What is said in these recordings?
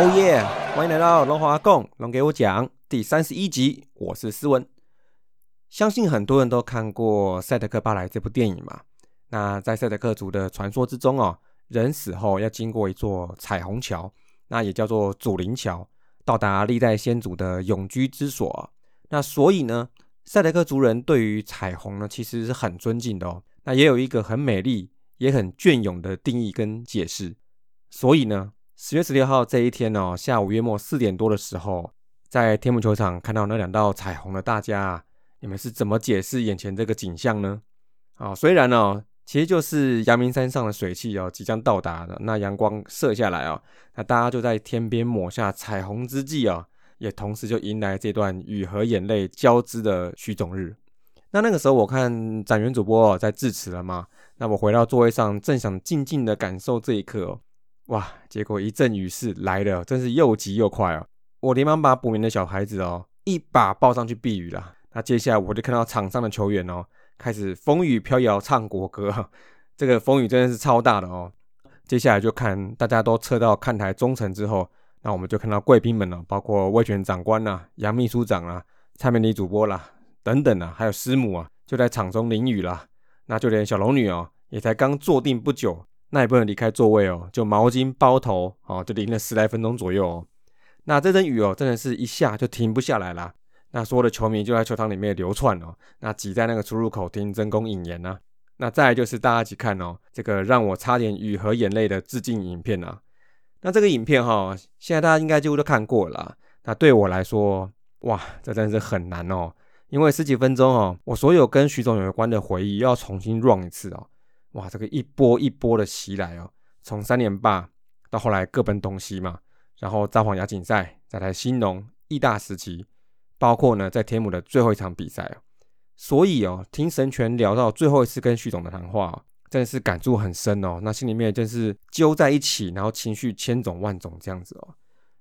哦耶！欢迎来到龙华共龙给我讲第三十一集，我是思文。相信很多人都看过《赛德克巴莱》这部电影嘛？那在赛德克族的传说之中哦，人死后要经过一座彩虹桥，那也叫做祖灵桥，到达历代先祖的永居之所。那所以呢，赛德克族人对于彩虹呢，其实是很尊敬的哦。那也有一个很美丽、也很隽永的定义跟解释。所以呢。十月十六号这一天哦，下午约莫四点多的时候，在天母球场看到那两道彩虹的大家，你们是怎么解释眼前这个景象呢？啊，虽然呢，其实就是阳明山上的水汽哦即将到达的，那阳光射下来哦，那大家就在天边抹下彩虹之际哦，也同时就迎来这段雨和眼泪交织的徐种日。那那个时候我看展元主播在致辞了嘛，那我回到座位上，正想静静的感受这一刻哦。哇！结果一阵雨势来了，真是又急又快哦！我连忙把补眠的小孩子哦一把抱上去避雨了。那接下来我就看到场上的球员哦开始风雨飘摇唱国歌，这个风雨真的是超大的哦。接下来就看大家都撤到看台中层之后，那我们就看到贵宾们呢，包括魏权长官呐、杨秘书长啊、蔡美丽主播啦等等啊，还有师母啊，就在场中淋雨啦。那就连小龙女哦，也才刚坐定不久。那也不能离开座位哦，就毛巾包头哦，就淋了十来分钟左右哦。那这阵雨哦，真的是一下就停不下来啦。那所有的球迷就在球场里面流窜哦，那挤在那个出入口听真功引言呢。那再来就是大家一起看哦，这个让我差点雨和眼泪的致敬影片啊。那这个影片哈，现在大家应该几乎都看过了。那对我来说，哇，这真的是很难哦，因为十几分钟哦，我所有跟徐总有关的回忆要重新 run 一次哦。哇，这个一波一波的袭来哦，从三连霸到后来各奔东西嘛，然后札幌亚锦赛，再来新农义大时期，包括呢在天母的最后一场比赛哦，所以哦，听神权聊到最后一次跟徐总的谈话哦，真的是感触很深哦，那心里面真是揪在一起，然后情绪千种万种这样子哦，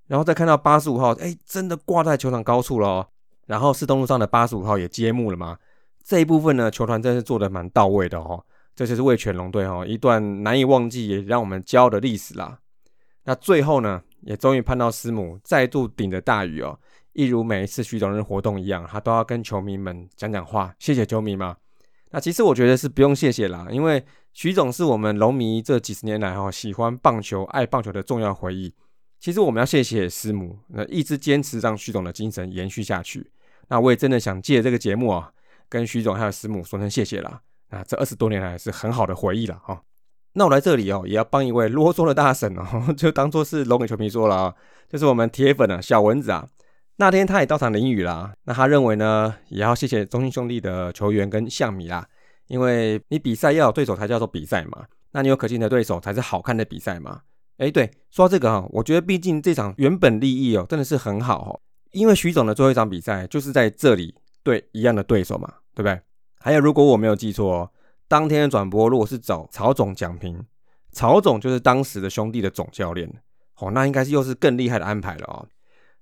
然后再看到八十五号，哎，真的挂在球场高处了哦，然后是东路上的八十五号也揭幕了嘛，这一部分呢，球团真是做的蛮到位的哦。这就是为全龙队哈一段难以忘记也让我们骄傲的历史啦。那最后呢，也终于盼到师母再度顶着大雨哦，一如每一次徐总日活动一样，他都要跟球迷们讲讲话，谢谢球迷嘛。那其实我觉得是不用谢谢啦，因为徐总是我们龙迷这几十年来哈喜欢棒球、爱棒球的重要回忆。其实我们要谢谢师母，那一直坚持让徐总的精神延续下去。那我也真的想借这个节目啊，跟徐总还有师母说声谢谢啦。啊，这二十多年来是很好的回忆了哈。那我来这里哦，也要帮一位啰嗦的大神哦，就当做是龙给球迷说了啊，就是我们铁粉啊，小蚊子啊。那天他也到场淋雨啦。那他认为呢，也要谢谢中信兄弟的球员跟象迷啦，因为你比赛要有对手才叫做比赛嘛。那你有可敬的对手才是好看的比赛嘛。哎，对，说到这个哈，我觉得毕竟这场原本利益哦，真的是很好哦，因为徐总的最后一场比赛就是在这里对一样的对手嘛，对不对？还有，如果我没有记错，当天的转播如果是找曹总讲评，曹总就是当时的兄弟的总教练，哦，那应该是又是更厉害的安排了哦。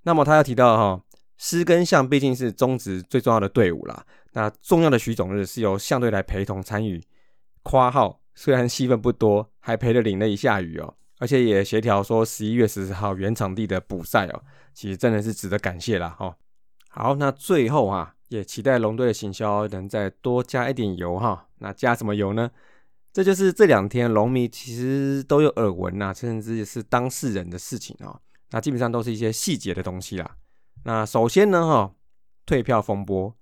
那么他要提到哈，师跟象毕竟是中职最重要的队伍啦，那重要的徐总日是由相队来陪同参与。夸号虽然戏份不多，还陪着淋了一下雨哦，而且也协调说十一月十四号原场地的补赛哦，其实真的是值得感谢啦哈。好，那最后啊。也期待龙队的行销能再多加一点油哈，那加什么油呢？这就是这两天龙迷其实都有耳闻呐，甚至是当事人的事情哦。那基本上都是一些细节的东西啦。那首先呢，哈，退票风波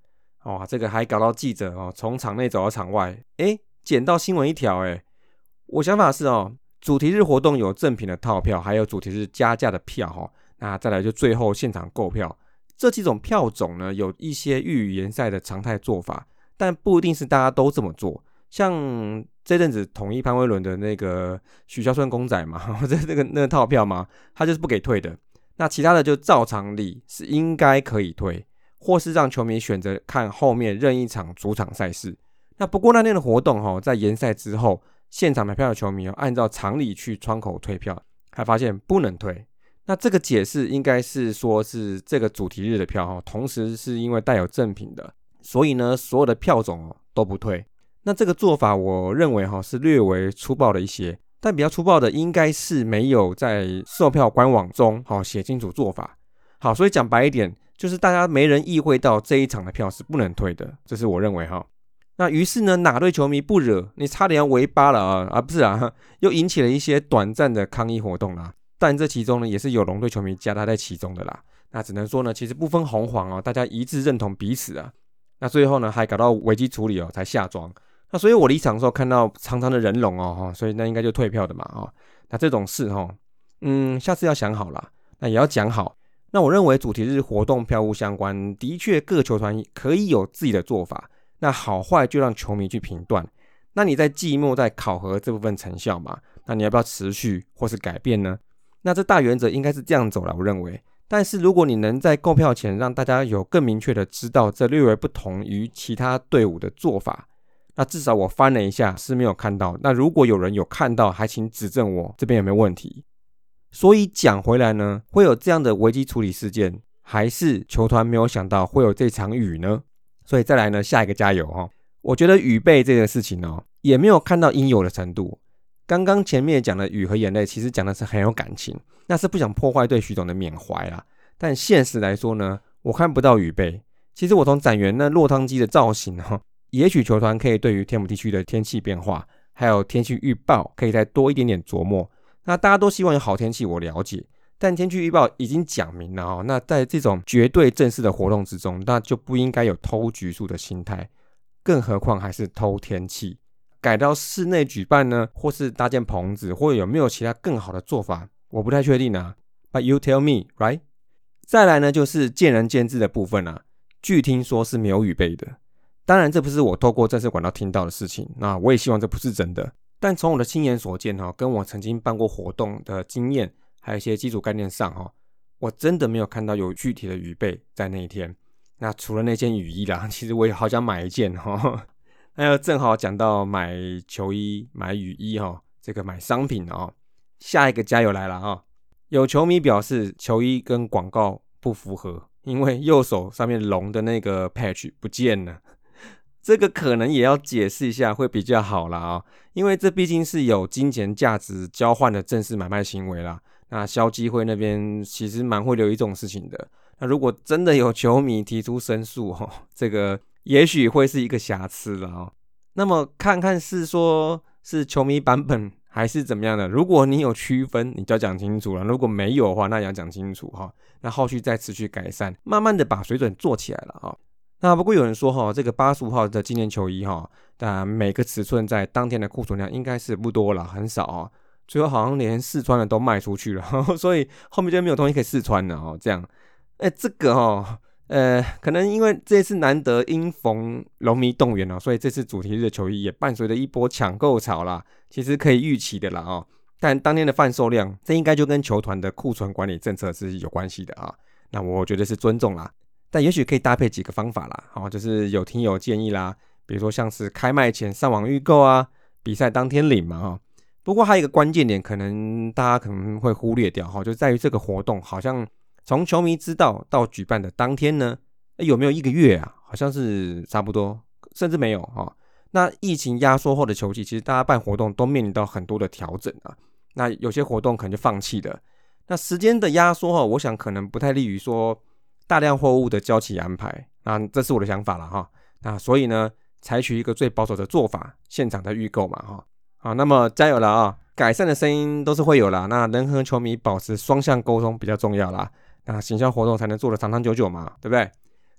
哦，这个还搞到记者哦，从场内走到场外，哎，捡到新闻一条，哎，我想法是哦，主题日活动有赠品的套票，还有主题日加价的票哈，那再来就最后现场购票。这几种票种呢，有一些预言赛的常态做法，但不一定是大家都这么做。像这阵子统一潘威伦的那个许孝顺公仔嘛，或者那个那套票嘛，他就是不给退的。那其他的就照常理是应该可以退，或是让球迷选择看后面任意场主场赛事。那不过那天的活动哈，在延赛之后，现场买票的球迷哦按照常理去窗口退票，还发现不能退。那这个解释应该是说，是这个主题日的票哈，同时是因为带有赠品的，所以呢，所有的票种都不退。那这个做法，我认为哈是略为粗暴的一些。但比较粗暴的应该是没有在售票官网中好写清楚做法。好，所以讲白一点，就是大家没人意会到这一场的票是不能退的，这是我认为哈。那于是呢，哪队球迷不惹你，差点要围八了啊啊，不是啊，又引起了一些短暂的抗议活动啦。但这其中呢，也是有龙队球迷夹杂在其中的啦。那只能说呢，其实不分红黄哦，大家一致认同彼此啊。那最后呢，还搞到危机处理哦，才下庄。那所以我离场的时候看到长长的人龙哦哈，所以那应该就退票的嘛哈。那这种事哈，嗯，下次要想好了，那也要讲好。那我认为主题日活动票务相关，的确各球团可以有自己的做法。那好坏就让球迷去评断。那你在季末在考核这部分成效嘛？那你要不要持续或是改变呢？那这大原则应该是这样走了，我认为。但是如果你能在购票前让大家有更明确的知道这略微不同于其他队伍的做法，那至少我翻了一下是没有看到。那如果有人有看到，还请指正我这边有没有问题。所以讲回来呢，会有这样的危机处理事件，还是球团没有想到会有这场雨呢？所以再来呢，下一个加油哈！我觉得雨备这个事情哦，也没有看到应有的程度。刚刚前面讲的雨和眼泪，其实讲的是很有感情，那是不想破坏对徐总的缅怀啦。但现实来说呢，我看不到雨备。其实我从展元那落汤鸡的造型哈，也许球团可以对于天母地区的天气变化，还有天气预报，可以再多一点点琢磨。那大家都希望有好天气，我了解，但天气预报已经讲明了哦。那在这种绝对正式的活动之中，那就不应该有偷局数的心态，更何况还是偷天气。改到室内举办呢，或是搭建棚子，或者有没有其他更好的做法，我不太确定啊。But you tell me, right？再来呢，就是见仁见智的部分啊。据听说是没有预备的，当然这不是我透过正式管道听到的事情，那我也希望这不是真的。但从我的亲眼所见哈，跟我曾经办过活动的经验，还有一些基础概念上哈，我真的没有看到有具体的预备在那一天。那除了那件雨衣啦，其实我也好想买一件哈。那又正好讲到买球衣、买雨衣哈，这个买商品哦。下一个加油来了哈！有球迷表示球衣跟广告不符合，因为右手上面龙的那个 patch 不见了。这个可能也要解释一下会比较好了啊，因为这毕竟是有金钱价值交换的正式买卖行为啦。那消基会那边其实蛮会留意这种事情的。那如果真的有球迷提出申诉哦，这个也许会是一个瑕疵了哦。那么看看是说是球迷版本还是怎么样的？如果你有区分，你就要讲清楚了；如果没有的话，那也要讲清楚哈。那后续再持续改善，慢慢的把水准做起来了哈。那不过有人说哈，这个八十五号的纪念球衣哈，但每个尺寸在当天的库存量应该是不多了，很少啊。最后好像连试穿的都卖出去了，所以后面就没有东西可以试穿了哦。这样，哎，这个哈，呃，可能因为这次难得因逢龙迷动员了，所以这次主题日的球衣也伴随着一波抢购潮啦。其实可以预期的啦哦。但当天的贩售量，这应该就跟球团的库存管理政策是有关系的啊。那我觉得是尊重啦。但也许可以搭配几个方法啦，好，就是有听友建议啦，比如说像是开卖前上网预购啊，比赛当天领嘛，哈。不过还有一个关键点，可能大家可能会忽略掉，哈，就在于这个活动好像从球迷知道到举办的当天呢，有没有一个月啊？好像是差不多，甚至没有哈。那疫情压缩后的球季，其实大家办活动都面临到很多的调整啊。那有些活动可能就放弃了。那时间的压缩哈，我想可能不太利于说。大量货物的交期安排，那这是我的想法了哈。那所以呢，采取一个最保守的做法，现场的预购嘛哈。好，那么加油了啊！改善的声音都是会有啦。那能和球迷保持双向沟通比较重要啦。那行销活动才能做得长长久久嘛，对不对？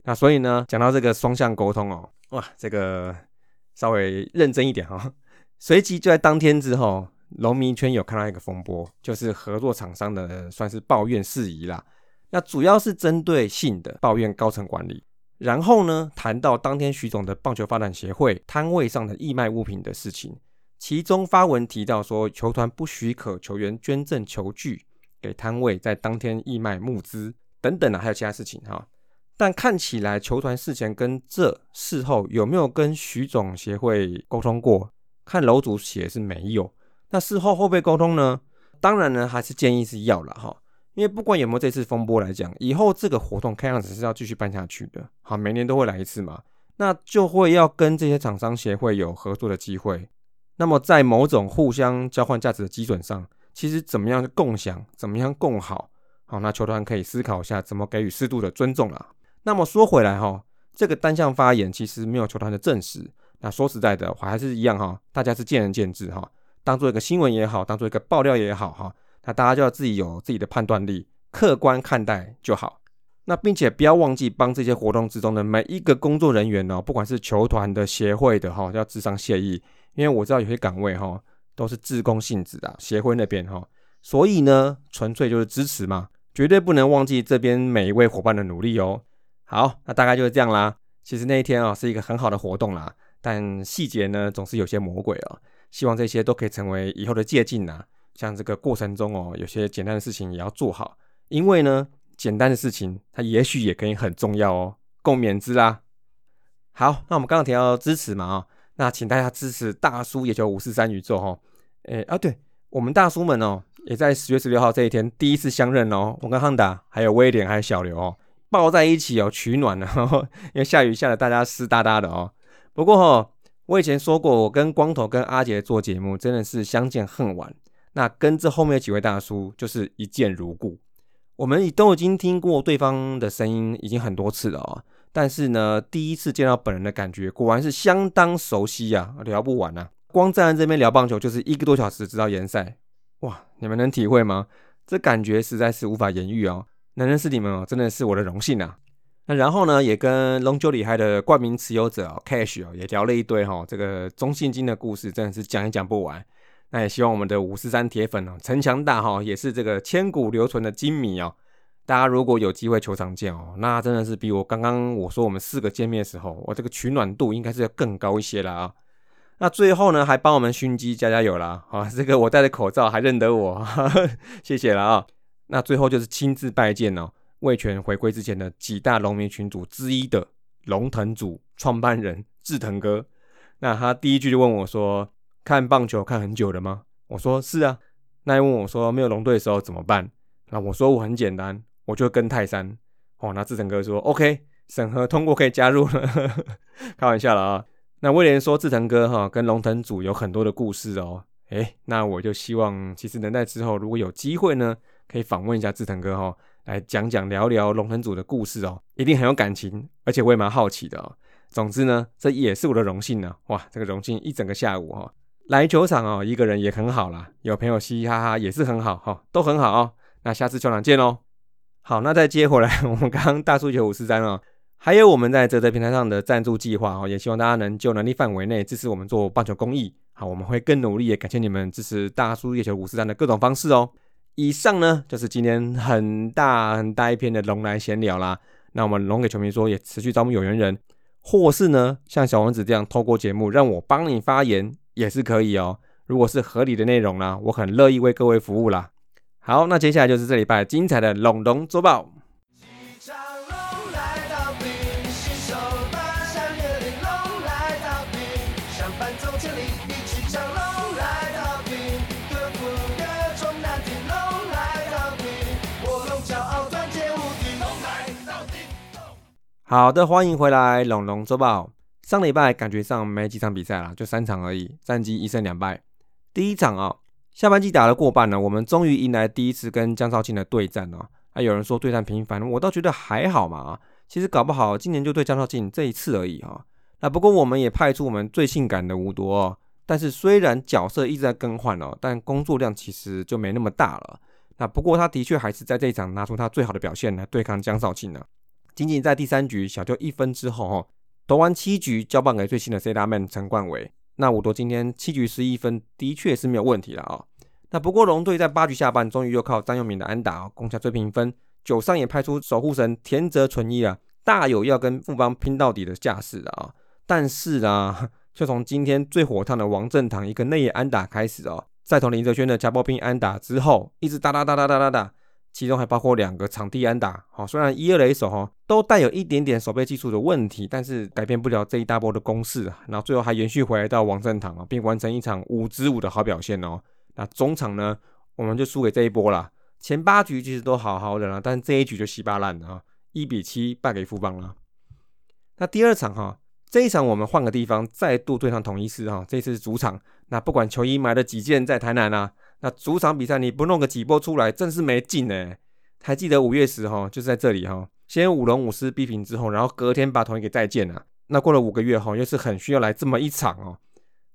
那所以呢，讲到这个双向沟通哦，哇，这个稍微认真一点哈。随即就在当天之后，农民圈有看到一个风波，就是合作厂商的算是抱怨事宜啦。那主要是针对性的抱怨高层管理，然后呢，谈到当天徐总的棒球发展协会摊位上的义卖物品的事情，其中发文提到说，球团不许可球员捐赠球具给摊位，在当天义卖募资等等啊，还有其他事情哈。但看起来球团事前跟这事后有没有跟徐总协会沟通过？看楼主写是没有。那事后会不会沟通呢？当然呢，还是建议是要了哈。因为不管有没有这次风波来讲，以后这个活动看样子是要继续办下去的。好，每年都会来一次嘛，那就会要跟这些厂商协会有合作的机会。那么在某种互相交换价值的基准上，其实怎么样共享，怎么样共好，好，那球团可以思考一下怎么给予适度的尊重啦。那么说回来哈，这个单向发言其实没有球团的证实。那说实在的，我还是一样哈，大家是见仁见智哈。当做一个新闻也好，当做一个爆料也好哈，那大家就要自己有自己的判断力，客观看待就好。那并且不要忘记帮这些活动之中的每一个工作人员哦，不管是球团的、协会的哈，要致上谢意。因为我知道有些岗位哈都是自工性质的，协会那边哈，所以呢，纯粹就是支持嘛，绝对不能忘记这边每一位伙伴的努力哦。好，那大概就是这样啦。其实那一天啊是一个很好的活动啦，但细节呢总是有些魔鬼哦。希望这些都可以成为以后的借鉴呐。像这个过程中哦，有些简单的事情也要做好，因为呢，简单的事情它也许也可以很重要哦，共勉之啦。好，那我们刚刚提到支持嘛啊，那请大家支持大叔野球五四三宇宙哈。诶啊，对我们大叔们哦，也在十月十六号这一天第一次相认哦。我跟汉达还有威廉还有小刘哦。抱在一起哦，取暖呢，因为下雨下的大家湿哒哒的哦。不过哈，我以前说过，我跟光头跟阿杰做节目真的是相见恨晚。那跟这后面几位大叔就是一见如故。我们都已经听过对方的声音已经很多次了哦，但是呢，第一次见到本人的感觉果然是相当熟悉呀，聊不完呐。光站在这边聊棒球就是一个多小时，直到延赛，哇，你们能体会吗？这感觉实在是无法言喻哦。能认识你们哦，真的是我的荣幸啊。那然后呢，也跟龙九里海的冠名持有者哦 Cash 哦，也聊了一堆哈，这个中信金的故事真的是讲也讲不完。那也希望我们的五十三铁粉哦，陈强大哈，也是这个千古留存的金迷哦。大家如果有机会球场见哦，那真的是比我刚刚我说我们四个见面的时候，我这个取暖度应该是要更高一些了啊。那最后呢，还帮我们熏鸡加加油啦啊！这个我戴着口罩还认得我，谢谢了啊。那最后就是亲自拜见哦，魏权回归之前的几大农民群组之一的龙腾组创办人志腾哥。那他第一句就问我说：“看棒球看很久了吗？”我说：“是啊。”那又问我说：“没有龙队的时候怎么办？”那我说：“我很简单，我就跟泰山。”哦，那志腾哥说：“OK，审核通过可以加入了。”开玩笑了啊。那威廉说：“志腾哥哈跟龙腾组有很多的故事哦。”诶，那我就希望其实能在之后如果有机会呢。可以访问一下志腾哥哈，来讲讲聊聊龙腾组的故事哦，一定很有感情，而且我也蛮好奇的哦。总之呢，这也是我的荣幸呢。哇，这个荣幸一整个下午哈，来球场哦，一个人也很好啦，有朋友嘻嘻哈哈也是很好哈，都很好哦。那下次球场见喽。好，那再接回来，我们刚刚大数球五四三哦，还有我们在泽泽平台上的赞助计划哦，也希望大家能就能力范围内支持我们做棒球公益。好，我们会更努力，也感谢你们支持大叔月球五四三的各种方式哦。以上呢，就是今天很大很大一篇的龙来闲聊啦。那我们龙给球迷说，也持续招募有缘人，或是呢，像小王子这样透过节目让我帮你发言，也是可以哦。如果是合理的内容呢，我很乐意为各位服务啦。好，那接下来就是这礼拜精彩的龙龙周报。好的，欢迎回来，龙龙周报。上礼拜感觉上没几场比赛啦，就三场而已，战绩一胜两败。第一场啊，下半季打了过半了，我们终于迎来第一次跟江少庆的对战哦。还有人说对战频繁，我倒觉得还好嘛。其实搞不好今年就对江少庆这一次而已哈。那不过我们也派出我们最性感的吴铎哦。但是虽然角色一直在更换哦，但工作量其实就没那么大了。那不过他的确还是在这一场拿出他最好的表现来对抗江少庆呢。仅仅在第三局小就一分之后，哈，投完七局交棒给最新的 C 大们陈冠伟。那五多今天七局十一分，的确是没有问题了啊。那不过龙队在八局下半，终于又靠张佑铭的安打攻下追平分。九上也派出守护神田泽纯一啊，大有要跟富邦拼到底的架势了啊。但是啊，就从今天最火烫的王正堂一个内野安打开始哦，在从林哲轩的加波兵安打之后，一直哒哒哒哒哒哒哒。其中还包括两个场地安打，好，虽然一二垒手哈都带有一点点守备技术的问题，但是改变不了这一大波的攻势啊。然后最后还延续回来到王正堂啊，并完成一场五支五的好表现哦。那中场呢，我们就输给这一波了。前八局其实都好好的了，但这一局就稀巴烂了啊，一比七败给富邦了。那第二场哈，这一场我们换个地方，再度对上统一狮哈，这次是主场。那不管球衣买了几件在台南啊，那主场比赛你不弄个几波出来，真是没劲呢。还记得五月十号就是在这里哈，先五龙五狮逼平之后，然后隔天把统一给再见了。那过了五个月哈，又是很需要来这么一场哦。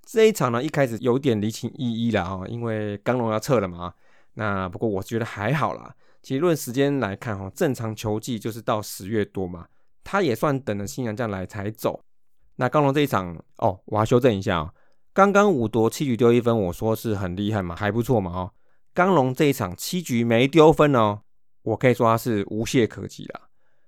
这一场呢，一开始有点离情依依了啊，因为刚龙要撤了嘛。那不过我觉得还好啦。其实论时间来看哈，正常球季就是到十月多嘛，他也算等着新娘将来才走。那刚龙这一场哦，我要修正一下啊，刚刚五夺七局丢一分，我说是很厉害嘛，还不错嘛哦。刚龙这一场七局没丢分哦，我可以说他是无懈可击啦。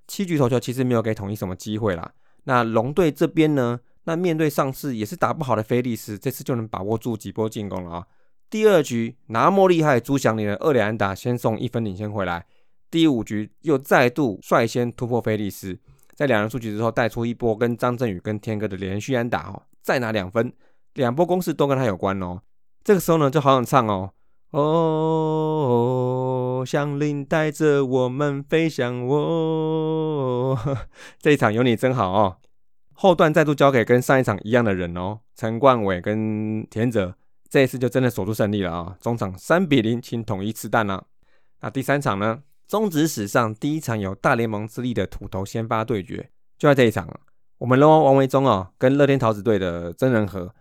七局投球其实没有给统一什么机会啦。那龙队这边呢，那面对上次也是打不好的菲利斯，这次就能把握住几波进攻了啊。第二局那么厉害，朱祥林的二连安打先送一分领先回来。第五局又再度率先突破菲利斯。在两人出局之后，带出一波跟张振宇跟天哥的连续安打哦，再拿两分，两波攻势都跟他有关哦。这个时候呢，就好想唱哦哦，祥林带着我们飞翔哦，这一场有你真好哦。后段再度交给跟上一场一样的人哦，陈冠伟跟田泽，这一次就真的守住胜利了啊。中场三比零，请统一吃蛋了。那第三场呢？中职史上第一场有大联盟之力的土头先发对决，就在这一场，我们龙王王维忠啊，跟乐天桃子队的真人和。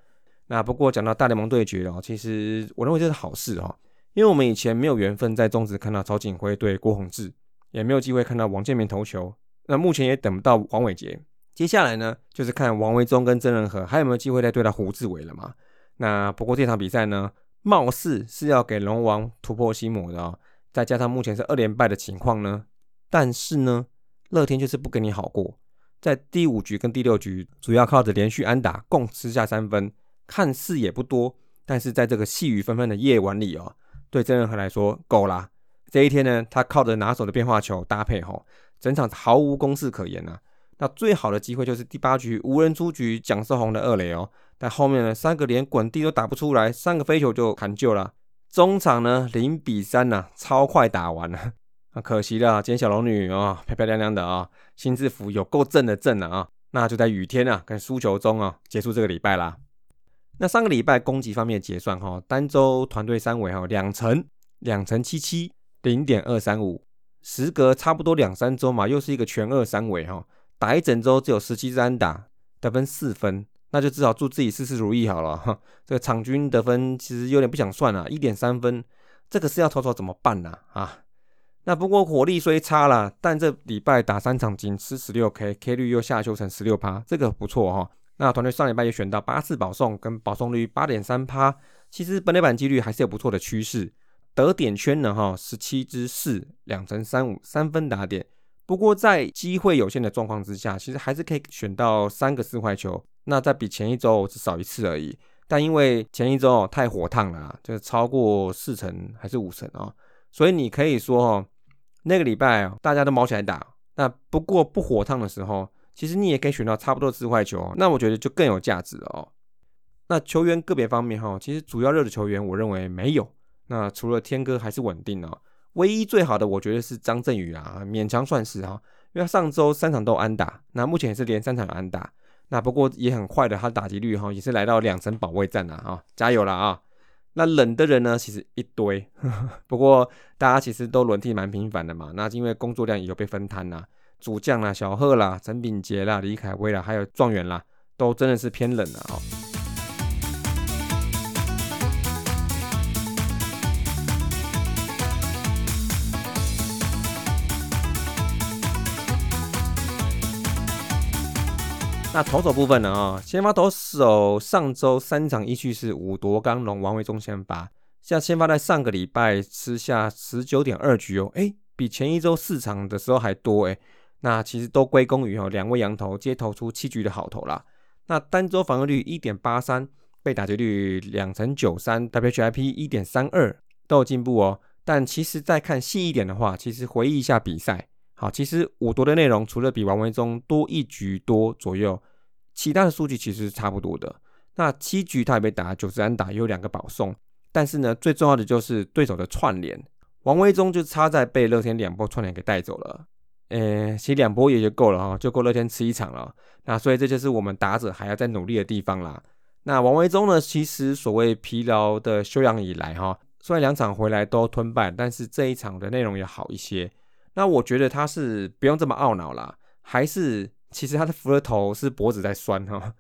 那不过讲到大联盟对决哦，其实我认为这是好事哦，因为我们以前没有缘分在中职看到曹景辉对郭宏志，也没有机会看到王建民投球，那目前也等不到黄伟杰。接下来呢，就是看王维忠跟曾仁和还有没有机会再对到胡志伟了嘛。那不过这场比赛呢，貌似是要给龙王突破心魔的哦。再加上目前是二连败的情况呢，但是呢，乐天就是不跟你好过，在第五局跟第六局主要靠着连续安打共吃下三分，看似也不多，但是在这个细雨纷纷的夜晚里哦，对郑仁和来说够啦。这一天呢，他靠着拿手的变化球搭配吼，整场毫无攻势可言呐。那最好的机会就是第八局无人出局，蒋世宏的二垒哦，但后面呢三个连滚地都打不出来，三个飞球就砍救了。中场呢，零比三呐，超快打完了啊！可惜了，今天小龙女啊，漂漂亮亮的啊，新制服有够正的正了啊！那就在雨天啊，跟输球中啊，结束这个礼拜啦。那上个礼拜攻击方面结算哈，单周团队三围哈，两成两成七七零点二三五，时隔差不多两三周嘛，又是一个全二三围哈，打一整周只有十七支安打，得分四分。那就只好祝自己事事如意好了哈。这个场均得分其实有点不想算了，一点三分，这个是要投手怎么办呢？啊，那不过火力虽差了，但这礼拜打三场仅吃十六 K，K 率又下修成十六趴，这个不错哈。那团队上礼拜也选到八次保送，跟保送率八点三趴，其实本垒板几率还是有不错的趋势。得点圈呢哈，十七支四，两成三五，三分打点。不过在机会有限的状况之下，其实还是可以选到三个四坏球。那再比前一周只少一次而已，但因为前一周太火烫了，就是超过四成还是五成啊，所以你可以说哦，那个礼拜大家都毛起来打。那不过不火烫的时候，其实你也可以选到差不多四块球，那我觉得就更有价值了哦。那球员个别方面哈，其实主要热的球员我认为没有。那除了天哥还是稳定哦，唯一最好的我觉得是张振宇啊，勉强算是哈，因为上周三场都安打，那目前也是连三场安打。那不过也很快的，他打击率哈也是来到两成保卫战了啊，加油了啊！那冷的人呢，其实一堆，不过大家其实都轮替蛮频繁的嘛。那因为工作量也有被分摊啦，主将啦、小贺啦、陈炳杰啦、李凯威啦，还有状元啦，都真的是偏冷啊。那投手部分呢？啊，先发投手上周三场一去是五夺刚龙王维忠先发，像先发在上个礼拜吃下十九点二局哦，哎，比前一周四场的时候还多哎。那其实都归功于哦两位羊头皆投出七局的好投啦。那单周防御率一点八三，被打击率两成九三，WHIP 一点三二都有进步哦。但其实再看细一点的话，其实回忆一下比赛。好，其实五夺的内容除了比王维忠多一局多左右，其他的数据其实是差不多的。那七局他也被打九十安打，有两个保送，但是呢，最重要的就是对手的串联，王维忠就差在被乐天两波串联给带走了。呃，其实两波也就够了哈，就够乐天吃一场了。那所以这就是我们打者还要再努力的地方啦。那王维忠呢，其实所谓疲劳的休养以来哈，虽然两场回来都吞败，但是这一场的内容也好一些。那我觉得他是不用这么懊恼啦，还是其实他的扶了头是脖子在酸哈，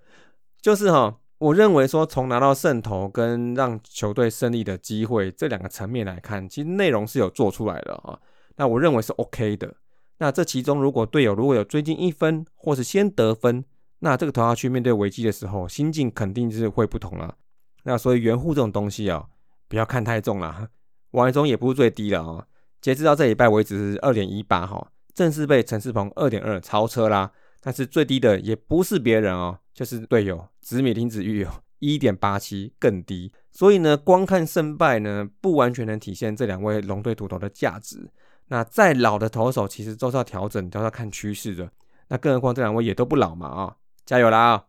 就是哈，我认为说从拿到胜投跟让球队胜利的机会这两个层面来看，其实内容是有做出来的啊。那我认为是 OK 的。那这其中如果队友如果有追进一分或是先得分，那这个投下去面对危机的时候，心境肯定是会不同了。那所以圆护这种东西啊，不要看太重了。王一中也不是最低了啊。截至到这礼拜为止是二点一八哈，正式被陈世鹏二点二超车啦。但是最低的也不是别人哦，就是队友紫米林子玉哦，一点八七更低。所以呢，光看胜败呢，不完全能体现这两位龙队土头的价值。那再老的投手，其实都是要调整，都要看趋势的。那更何况这两位也都不老嘛啊，加油啦啊！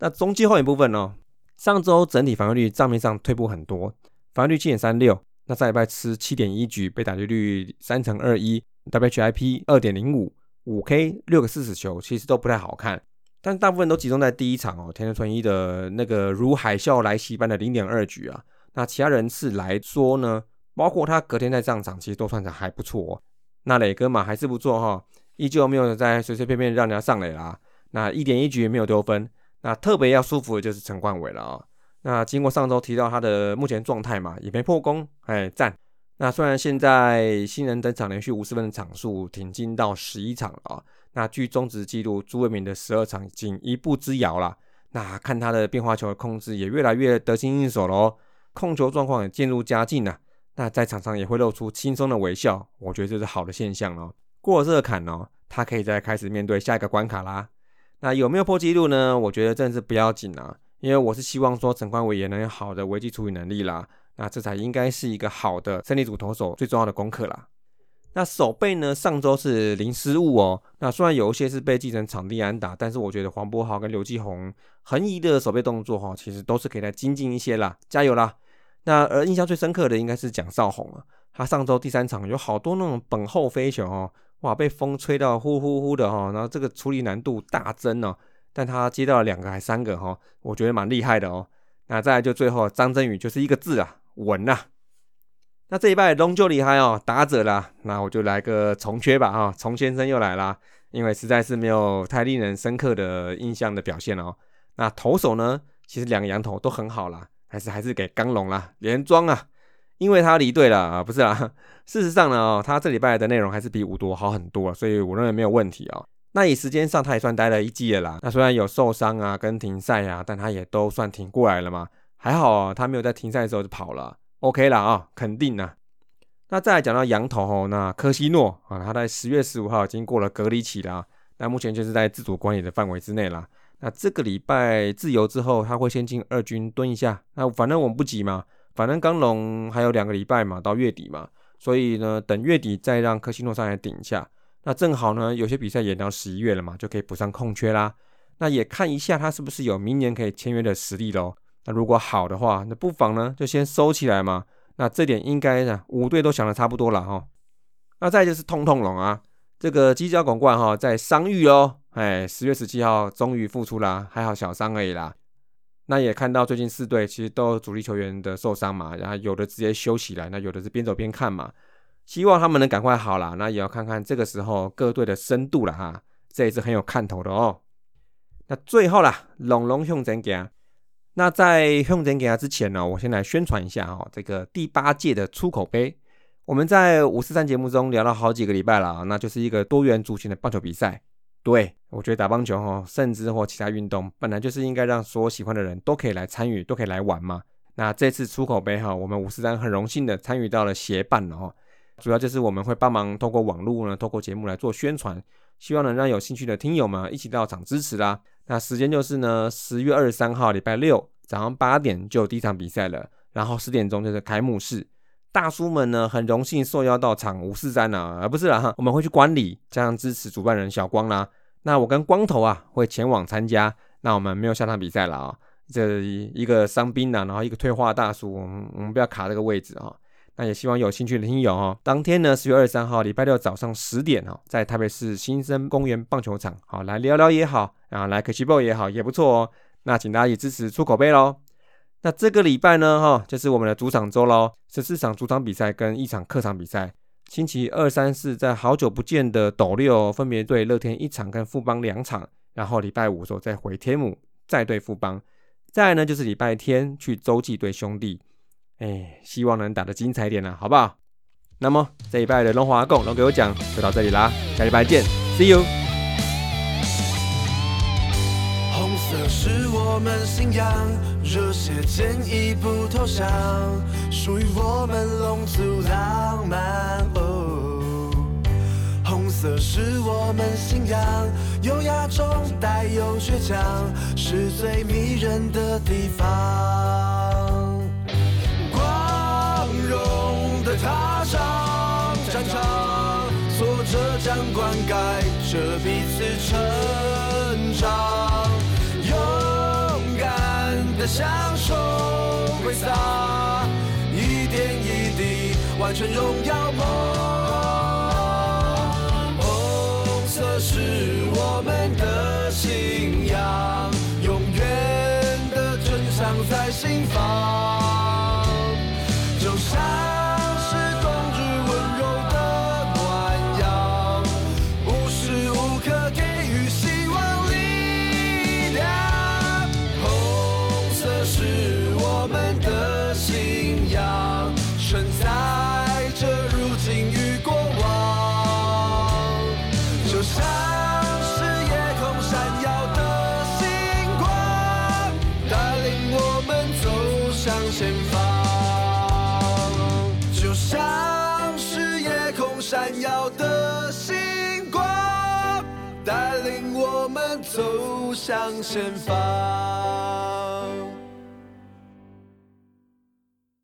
那中继后援部分呢，上周整体防御率账面上退步很多，防御率七点三六。那上礼拜吃七点一局，被打击率三乘二一，WHIP 二点零五，五 K 六个四死球，其实都不太好看。但大部分都集中在第一场哦，田中纯一的那个如海啸来袭般的零点二局啊。那其他人次来说呢，包括他隔天在上场，其实都算是还不错。那磊哥嘛还是不错哈，依旧没有在随随便便让人家上垒啦。那一点一局也没有丢分。那特别要舒服的就是陈冠伟了啊。那经过上周提到他的目前状态嘛，也没破功，哎赞。那虽然现在新人登场连续五十分的场数挺进到十一场了啊，那距中职纪录朱卫明的十二场仅一步之遥啦。那看他的变化球的控制也越来越得心应手喽，控球状况也渐入佳境了。那在场上也会露出轻松的微笑，我觉得这是好的现象哦。过了这个坎哦，他可以再开始面对下一个关卡啦。那有没有破纪录呢？我觉得真的是不要紧啊。因为我是希望说陈冠伟也能有好的危机处理能力啦，那这才应该是一个好的胜利组投手最重要的功课啦。那手背呢，上周是零失误哦。那虽然有一些是被继承场地安打，但是我觉得黄博豪跟刘继宏横移的手背动作哈，其实都是可以再精进一些啦，加油啦。那而印象最深刻的应该是蒋少红啊，他上周第三场有好多那种本后飞球哦，哇，被风吹到呼呼呼的哈，然后这个处理难度大增哦。但他接到了两个还三个哈，我觉得蛮厉害的哦。那再来就最后张真宇就是一个字啊，稳呐。那这一拜龙就厉害哦，打者啦。那我就来个重缺吧哈，重先生又来啦，因为实在是没有太令人深刻的印象的表现哦。那投手呢，其实两个羊头都很好啦，还是还是给刚龙啦，连庄啊，因为他离队了啊，不是啊。事实上呢，他这礼拜的内容还是比五多好很多，所以我认为没有问题哦。那以时间上，他也算待了一季了啦。那虽然有受伤啊，跟停赛啊，但他也都算挺过来了嘛。还好啊，他没有在停赛的时候就跑了，OK 了啊，肯定啊。那再来讲到羊头哦，那科西诺啊，他在十月十五号已经过了隔离期了，那目前就是在自主管理的范围之内啦。那这个礼拜自由之后，他会先进二军蹲一下。那反正我们不急嘛，反正刚龙还有两个礼拜嘛，到月底嘛，所以呢，等月底再让科西诺上来顶一下。那正好呢，有些比赛延到十一月了嘛，就可以补上空缺啦。那也看一下他是不是有明年可以签约的实力喽。那如果好的话，那不妨呢就先收起来嘛。那这点应该呢五队都想的差不多了哈。那再就是痛痛龙啊，这个犄角广冠哈在伤愈哦，哎，十月十七号终于复出啦，还好小伤而已啦。那也看到最近四队其实都主力球员的受伤嘛，然后有的直接休息了，那有的是边走边看嘛。希望他们能赶快好啦，那也要看看这个时候各队的深度了哈，这也是很有看头的哦。那最后啦，龙龙向前行。那在向前行之前呢，我先来宣传一下哦，这个第八届的出口杯。我们在五四三节目中聊了好几个礼拜了，那就是一个多元族群的棒球比赛。对我觉得打棒球哈，甚至或其他运动，本来就是应该让所有喜欢的人都可以来参与，都可以来玩嘛。那这次出口杯哈，我们五四三很荣幸的参与到了协办了哈。主要就是我们会帮忙透过网络呢，透过节目来做宣传，希望能让有兴趣的听友们一起到场支持啦。那时间就是呢，十月二十三号礼拜六早上八点就有第一场比赛了，然后十点钟就是开幕式。大叔们呢很荣幸受邀到场五四三啊，不是啦哈，我们会去观礼，加上支持主办人小光啦。那我跟光头啊会前往参加，那我们没有下场比赛了啊，这一个伤兵呐，然后一个退化大叔，我们我们不要卡这个位置啊。那也希望有兴趣的听友哦，当天呢，十月二十三号礼拜六早上十点哦，在台北市新生公园棒球场，好来聊聊也好，啊来 K 奇 b 也好，也不错哦。那请大家也支持出口碑喽。那这个礼拜呢，哈，就是我们的主场周喽，十四场主场比赛跟一场客场比赛。星期二、三、四在好久不见的斗六分别对乐天一场跟富邦两场，然后礼拜五的时候再回天母再对富邦，再来呢就是礼拜天去洲际对兄弟。哎，希望能打得精彩一点呢，好不好？那么这一拜的龙华共龙给我讲就到这里啦，下礼拜见，See you。是我们信仰，热血坚毅不投降，属于我们龙族浪漫。哦，红色是我们信仰，优雅中带有倔强，是最迷人的地方。光荣的踏上战场，挫折将灌溉着彼此成长，的享受挥洒，一点一滴完成荣耀梦。红色是我们的信仰，永远的珍藏在心房，走向前方